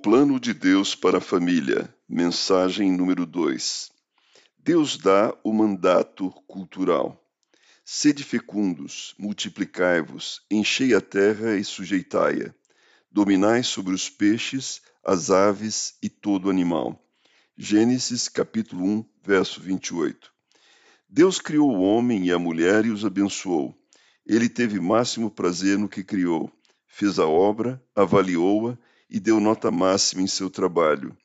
Plano de Deus para a família. Mensagem número 2. Deus dá o mandato cultural. Sede fecundos, multiplicai-vos, enchei a terra e sujeitai-a. Dominai sobre os peixes, as aves e todo animal. Gênesis capítulo 1, verso 28. Deus criou o homem e a mulher e os abençoou. Ele teve máximo prazer no que criou. Fez a obra, avaliou-a e deu nota máxima em seu trabalho.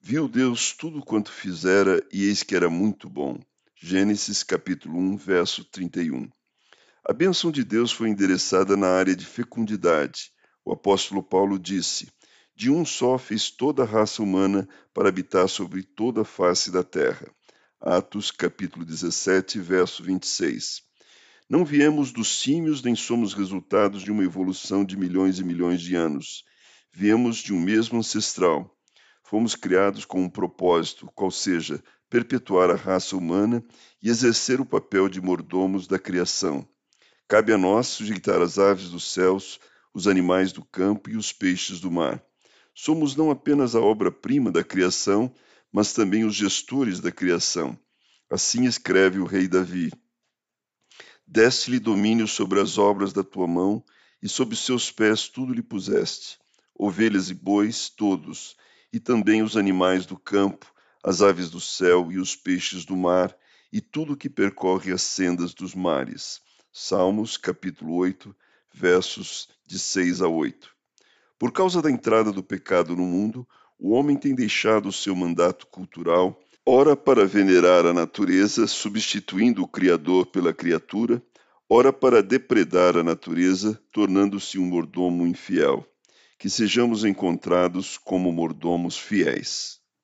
Viu Deus tudo quanto fizera e eis que era muito bom. Gênesis capítulo 1, verso 31. A bênção de Deus foi endereçada na área de fecundidade. O apóstolo Paulo disse: De um só fez toda a raça humana para habitar sobre toda a face da terra. Atos capítulo 17, verso 26. Não viemos dos símios nem somos resultados de uma evolução de milhões e milhões de anos viemos de um mesmo ancestral. Fomos criados com um propósito, qual seja, perpetuar a raça humana e exercer o papel de mordomos da criação. Cabe a nós sujeitar as aves dos céus, os animais do campo e os peixes do mar. Somos não apenas a obra-prima da criação, mas também os gestores da criação. Assim escreve o rei Davi: Deste-lhe domínio sobre as obras da tua mão, e sob seus pés tudo lhe puseste ovelhas e bois, todos, e também os animais do campo, as aves do céu e os peixes do mar, e tudo que percorre as sendas dos mares. Salmos, capítulo 8, versos de 6 a 8. Por causa da entrada do pecado no mundo, o homem tem deixado o seu mandato cultural, ora para venerar a natureza, substituindo o Criador pela criatura, ora para depredar a natureza, tornando-se um mordomo infiel que sejamos encontrados como mordomos fiéis.